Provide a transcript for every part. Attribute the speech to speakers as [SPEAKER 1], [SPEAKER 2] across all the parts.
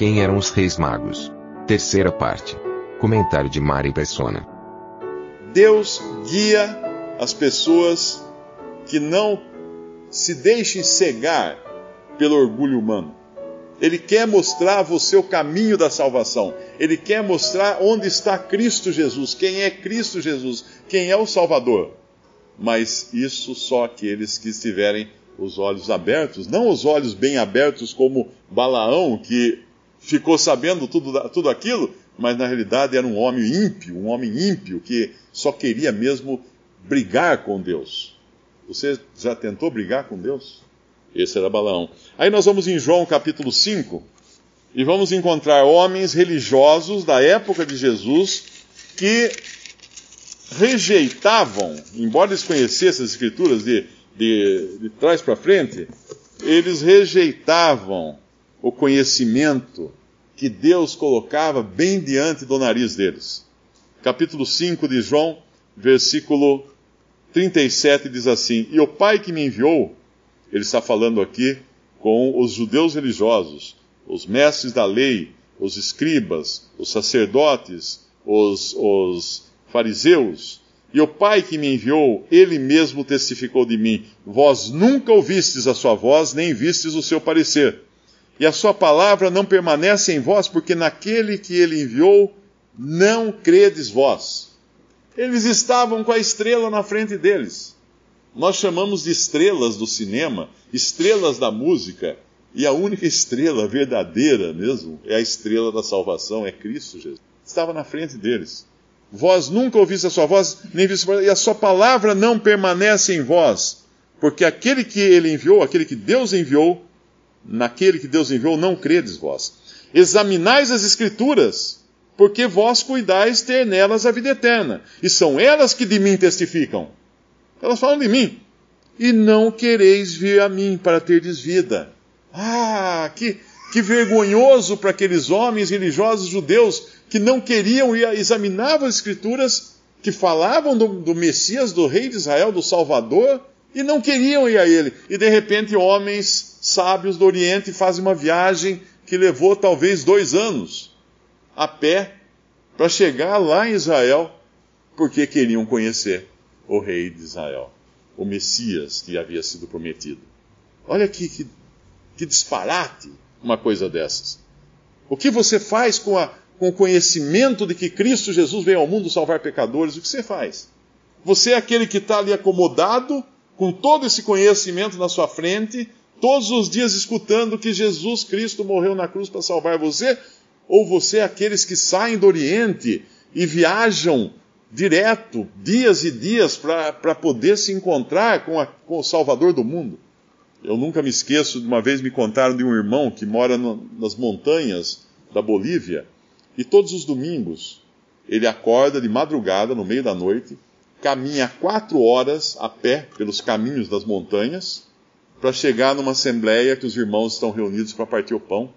[SPEAKER 1] Quem eram os reis magos? Terceira parte. Comentário de Mari Persona.
[SPEAKER 2] Deus guia as pessoas que não se deixem cegar pelo orgulho humano. Ele quer mostrar a você o caminho da salvação. Ele quer mostrar onde está Cristo Jesus, quem é Cristo Jesus, quem é o Salvador. Mas isso só aqueles que estiverem os olhos abertos, não os olhos bem abertos como Balaão, que ficou sabendo tudo, tudo aquilo, mas na realidade era um homem ímpio, um homem ímpio que só queria mesmo brigar com Deus. Você já tentou brigar com Deus? Esse era Balaão. Aí nós vamos em João capítulo 5 e vamos encontrar homens religiosos da época de Jesus que rejeitavam, embora eles conhecessem as escrituras de, de, de trás para frente, eles rejeitavam o conhecimento que Deus colocava bem diante do nariz deles. Capítulo 5 de João, versículo 37 diz assim: E o Pai que me enviou, ele está falando aqui com os judeus religiosos, os mestres da lei, os escribas, os sacerdotes, os, os fariseus. E o Pai que me enviou, ele mesmo testificou de mim: Vós nunca ouvistes a sua voz, nem vistes o seu parecer. E a sua palavra não permanece em vós, porque naquele que ele enviou não credes vós. Eles estavam com a estrela na frente deles. Nós chamamos de estrelas do cinema, estrelas da música, e a única estrela verdadeira mesmo é a estrela da salvação, é Cristo Jesus. Estava na frente deles. Vós nunca ouviste a sua voz, nem viste, e a sua palavra não permanece em vós, porque aquele que ele enviou, aquele que Deus enviou, naquele que Deus enviou, não credes vós. Examinais as Escrituras, porque vós cuidais ter nelas a vida eterna, e são elas que de mim testificam. Elas falam de mim. E não quereis vir a mim para terdes vida. Ah, que, que vergonhoso para aqueles homens religiosos judeus que não queriam ir examinar as Escrituras, que falavam do, do Messias, do Rei de Israel, do Salvador, e não queriam ir a ele. E de repente, homens sábios do Oriente fazem uma viagem que levou talvez dois anos a pé para chegar lá em Israel, porque queriam conhecer o Rei de Israel, o Messias que havia sido prometido. Olha que, que, que disparate uma coisa dessas. O que você faz com a, com o conhecimento de que Cristo Jesus veio ao mundo salvar pecadores, o que você faz? Você é aquele que está ali acomodado, com todo esse conhecimento na sua frente, todos os dias escutando que Jesus Cristo morreu na cruz para salvar você? Ou você é aqueles que saem do Oriente e viajam direto, dias e dias, para poder se encontrar com, a, com o Salvador do mundo? Eu nunca me esqueço, de uma vez me contaram de um irmão que mora no, nas montanhas da Bolívia e todos os domingos ele acorda de madrugada, no meio da noite, caminha quatro horas a pé pelos caminhos das montanhas para chegar numa assembleia que os irmãos estão reunidos para partir o pão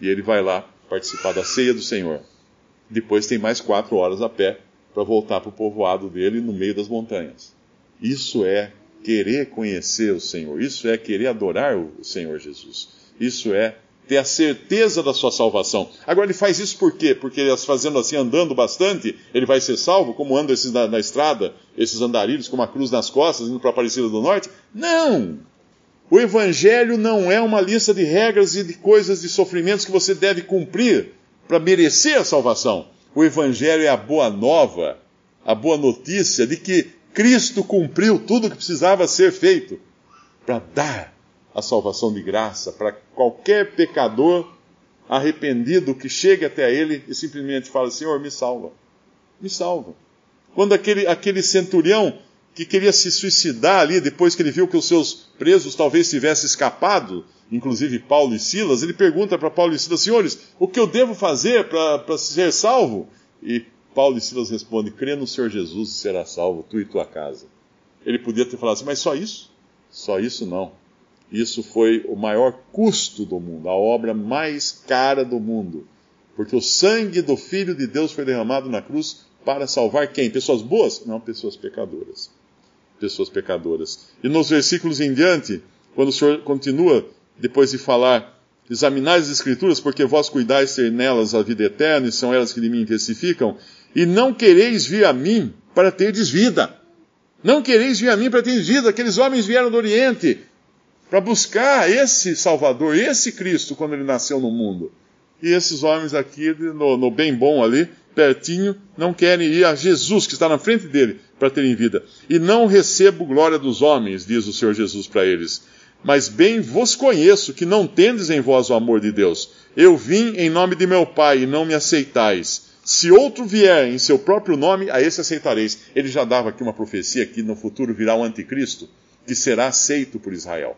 [SPEAKER 2] e ele vai lá participar da ceia do Senhor. Depois tem mais quatro horas a pé para voltar para o povoado dele no meio das montanhas. Isso é querer conhecer o Senhor, isso é querer adorar o Senhor Jesus, isso é ter a certeza da sua salvação. Agora ele faz isso por quê? Porque ele fazendo assim, andando bastante, ele vai ser salvo, como andam esses na, na estrada, esses andarilhos com uma cruz nas costas, indo para a Aparecida do Norte? Não! O Evangelho não é uma lista de regras e de coisas, de sofrimentos que você deve cumprir para merecer a salvação. O Evangelho é a boa nova, a boa notícia de que Cristo cumpriu tudo o que precisava ser feito para dar a salvação de graça para qualquer pecador arrependido que chegue até ele e simplesmente fala: Senhor, me salva. Me salva. Quando aquele, aquele centurião que queria se suicidar ali depois que ele viu que os seus presos talvez tivessem escapado, inclusive Paulo e Silas, ele pergunta para Paulo e Silas: Senhores, o que eu devo fazer para ser salvo? E Paulo e Silas respondem: Crê no Senhor Jesus e será salvo, tu e tua casa. Ele podia ter falado assim, mas só isso? Só isso não. Isso foi o maior custo do mundo, a obra mais cara do mundo. Porque o sangue do Filho de Deus foi derramado na cruz para salvar quem? Pessoas boas? Não, pessoas pecadoras. Pessoas pecadoras. E nos versículos em diante, quando o Senhor continua, depois de falar, examinai as Escrituras, porque vós cuidais ter nelas a vida eterna, e são elas que de mim testificam, e não quereis vir a mim para terdes vida. Não quereis vir a mim para terdes vida. Aqueles homens vieram do Oriente para buscar esse Salvador, esse Cristo, quando ele nasceu no mundo. E esses homens aqui, no, no bem bom ali, pertinho, não querem ir a Jesus, que está na frente dele, para terem vida. E não recebo glória dos homens, diz o Senhor Jesus para eles. Mas bem vos conheço que não tendes em vós o amor de Deus. Eu vim em nome de meu Pai e não me aceitais. Se outro vier em seu próprio nome, a esse aceitareis. Ele já dava aqui uma profecia que no futuro virá o anticristo, que será aceito por Israel.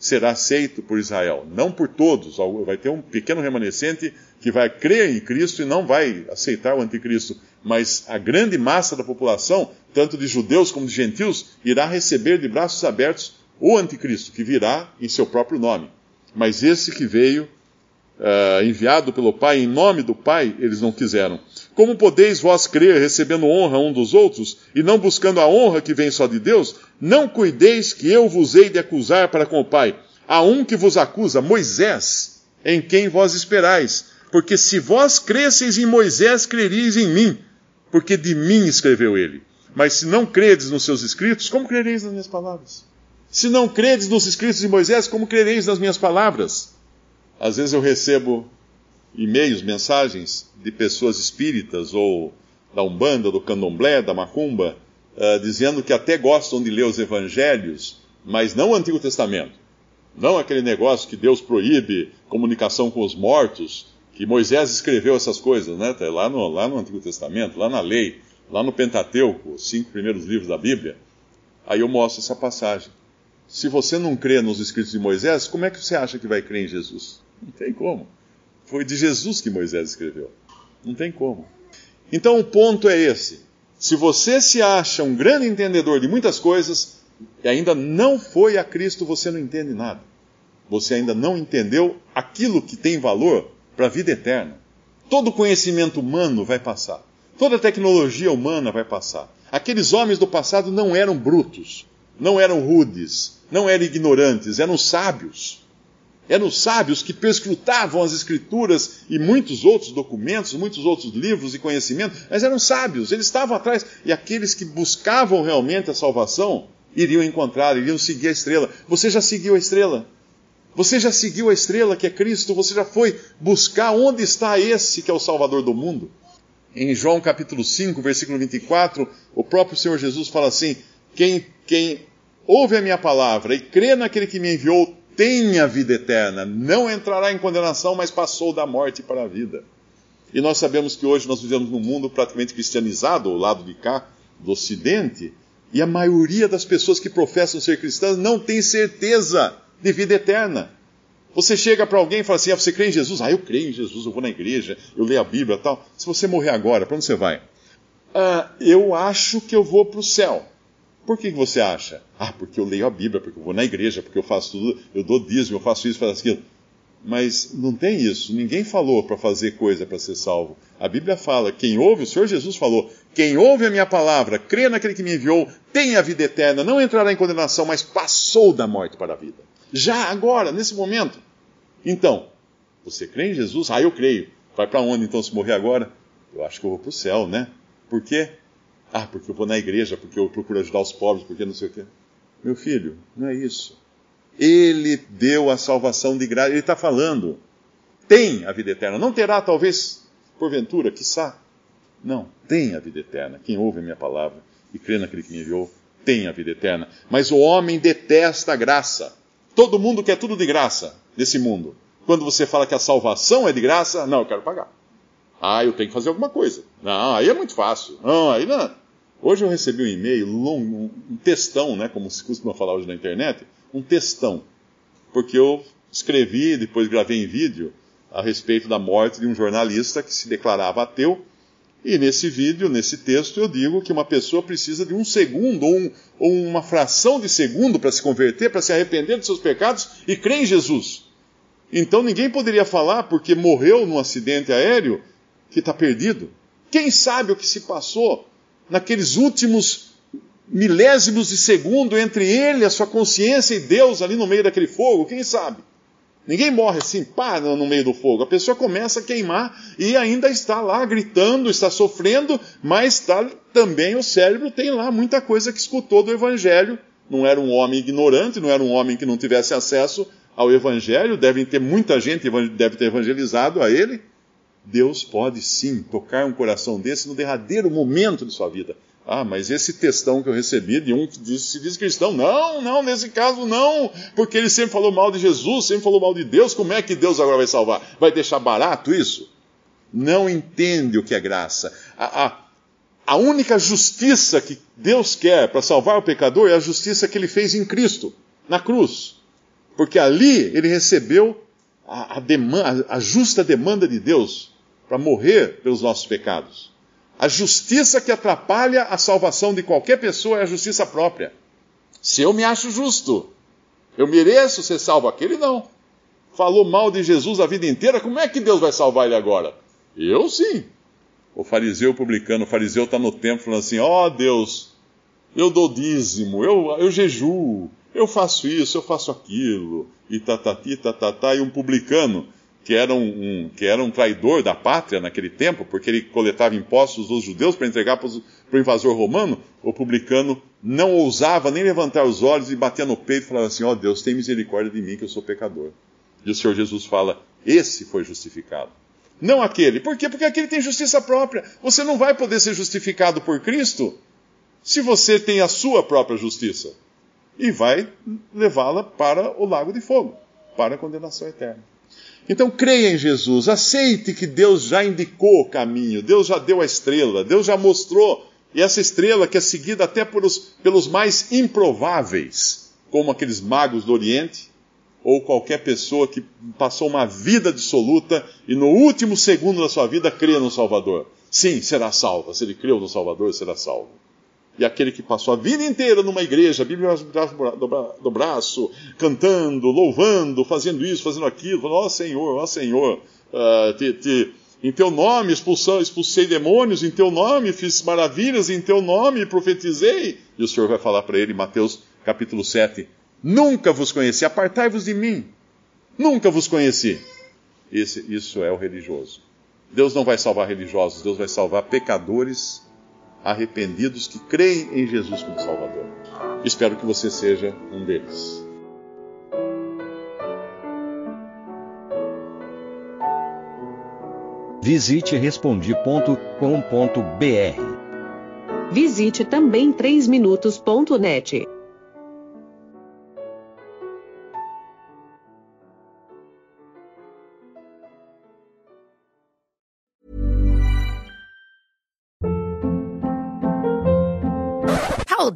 [SPEAKER 2] Será aceito por Israel, não por todos. Vai ter um pequeno remanescente que vai crer em Cristo e não vai aceitar o anticristo. Mas a grande massa da população, tanto de judeus como de gentios, irá receber de braços abertos o anticristo, que virá em seu próprio nome. Mas esse que veio uh, enviado pelo Pai, em nome do Pai, eles não quiseram. Como podeis vós crer, recebendo honra um dos outros, e não buscando a honra que vem só de Deus? Não cuideis que eu vos hei de acusar para com o Pai. Há um que vos acusa, Moisés, em quem vós esperais. Porque se vós cresceis em Moisés, crereis em mim, porque de mim escreveu ele. Mas se não credes nos seus escritos, como crereis nas minhas palavras? Se não credes nos escritos de Moisés, como crereis nas minhas palavras? Às vezes eu recebo e-mails, mensagens de pessoas espíritas ou da Umbanda, do Candomblé, da Macumba, uh, dizendo que até gostam de ler os evangelhos, mas não o Antigo Testamento. Não aquele negócio que Deus proíbe comunicação com os mortos, que Moisés escreveu essas coisas, né? Tá lá no, lá no Antigo Testamento, lá na lei, lá no Pentateuco, os cinco primeiros livros da Bíblia. Aí eu mostro essa passagem. Se você não crê nos escritos de Moisés, como é que você acha que vai crer em Jesus? Não tem como. Foi de Jesus que Moisés escreveu. Não tem como. Então o ponto é esse. Se você se acha um grande entendedor de muitas coisas e ainda não foi a Cristo, você não entende nada. Você ainda não entendeu aquilo que tem valor para a vida eterna. Todo conhecimento humano vai passar. Toda tecnologia humana vai passar. Aqueles homens do passado não eram brutos, não eram rudes, não eram ignorantes, eram sábios eram sábios que perscrutavam as Escrituras e muitos outros documentos, muitos outros livros e conhecimentos, mas eram sábios, eles estavam atrás. E aqueles que buscavam realmente a salvação iriam encontrar, iriam seguir a estrela. Você já seguiu a estrela? Você já seguiu a estrela que é Cristo? Você já foi buscar onde está esse que é o Salvador do mundo? Em João capítulo 5, versículo 24, o próprio Senhor Jesus fala assim: quem, quem ouve a minha palavra e crê naquele que me enviou tem a vida eterna, não entrará em condenação, mas passou da morte para a vida. E nós sabemos que hoje nós vivemos num mundo praticamente cristianizado, ao lado de cá, do Ocidente, e a maioria das pessoas que professam ser cristãs não tem certeza de vida eterna. Você chega para alguém e fala assim: ah, você crê em Jesus? Ah, eu creio em Jesus, eu vou na igreja, eu leio a Bíblia tal. Se você morrer agora, para onde você vai? Ah, eu acho que eu vou para o céu. Por que você acha? Ah, porque eu leio a Bíblia, porque eu vou na igreja, porque eu faço tudo, eu dou dízimo, eu faço isso, faço aquilo. Mas não tem isso. Ninguém falou para fazer coisa para ser salvo. A Bíblia fala: quem ouve, o Senhor Jesus falou: quem ouve a minha palavra, crê naquele que me enviou, tem a vida eterna, não entrará em condenação, mas passou da morte para a vida. Já agora, nesse momento. Então, você crê em Jesus? Ah, eu creio. Vai para onde então se morrer agora? Eu acho que eu vou para o céu, né? Por quê? Ah, porque eu vou na igreja, porque eu procuro ajudar os pobres, porque não sei o quê. Meu filho, não é isso. Ele deu a salvação de graça. Ele está falando. Tem a vida eterna. Não terá, talvez, porventura, quiçá. Não, tem a vida eterna. Quem ouve a minha palavra e crê naquele que me enviou, tem a vida eterna. Mas o homem detesta a graça. Todo mundo quer tudo de graça nesse mundo. Quando você fala que a salvação é de graça, não, eu quero pagar. Ah, eu tenho que fazer alguma coisa. Não, aí é muito fácil. Não, aí não. Hoje eu recebi um e-mail longo, um textão, né, como se costuma falar hoje na internet, um textão, porque eu escrevi, depois gravei em vídeo, a respeito da morte de um jornalista que se declarava ateu, e nesse vídeo, nesse texto, eu digo que uma pessoa precisa de um segundo ou, um, ou uma fração de segundo para se converter, para se arrepender dos seus pecados e crer em Jesus. Então ninguém poderia falar porque morreu num acidente aéreo que está perdido. Quem sabe o que se passou naqueles últimos milésimos de segundo entre ele, a sua consciência e Deus ali no meio daquele fogo? Quem sabe? Ninguém morre assim, pá, no meio do fogo. A pessoa começa a queimar e ainda está lá gritando, está sofrendo, mas está, também o cérebro tem lá muita coisa que escutou do Evangelho. Não era um homem ignorante, não era um homem que não tivesse acesso ao Evangelho, devem ter muita gente deve ter evangelizado a ele. Deus pode sim tocar um coração desse no derradeiro momento de sua vida. Ah, mas esse textão que eu recebi de um que diz, se diz cristão, não, não, nesse caso não, porque ele sempre falou mal de Jesus, sempre falou mal de Deus, como é que Deus agora vai salvar? Vai deixar barato isso? Não entende o que é graça. A, a, a única justiça que Deus quer para salvar o pecador é a justiça que ele fez em Cristo, na cruz. Porque ali ele recebeu a, a, demanda, a justa demanda de Deus para morrer pelos nossos pecados. A justiça que atrapalha a salvação de qualquer pessoa é a justiça própria. Se eu me acho justo, eu mereço ser salvo, aquele não. Falou mal de Jesus a vida inteira, como é que Deus vai salvar ele agora? Eu sim. O fariseu publicano, o fariseu está no templo falando assim: ó oh, Deus, eu dou dízimo, eu, eu jejuo, eu faço isso, eu faço aquilo, e tatati, tatatá, e um publicano que era um, um, que era um traidor da pátria naquele tempo, porque ele coletava impostos dos judeus para entregar para o invasor romano, o publicano não ousava nem levantar os olhos e batia no peito e falava assim: Ó oh, Deus, tem misericórdia de mim que eu sou pecador. E o Senhor Jesus fala: Esse foi justificado. Não aquele. Por quê? Porque aquele tem justiça própria. Você não vai poder ser justificado por Cristo se você tem a sua própria justiça. E vai levá-la para o lago de fogo, para a condenação eterna. Então creia em Jesus, aceite que Deus já indicou o caminho, Deus já deu a estrela, Deus já mostrou, e essa estrela que é seguida até pelos, pelos mais improváveis, como aqueles magos do Oriente, ou qualquer pessoa que passou uma vida dissoluta e no último segundo da sua vida crê no Salvador. Sim, será salvo. Se ele creu no Salvador, será salvo e aquele que passou a vida inteira numa igreja, Bíblia do braço, cantando, louvando, fazendo isso, fazendo aquilo, falando, ó oh, Senhor, ó oh, Senhor, uh, te, te, em teu nome expulsei, expulsei demônios, em teu nome fiz maravilhas, em teu nome profetizei. E o Senhor vai falar para ele, Mateus capítulo 7, nunca vos conheci, apartai-vos de mim, nunca vos conheci. Esse, isso é o religioso. Deus não vai salvar religiosos, Deus vai salvar pecadores arrependidos que creem em Jesus como Salvador. Espero que você seja um deles.
[SPEAKER 3] Visite respondi.com.br.
[SPEAKER 4] Visite também 3minutos.net.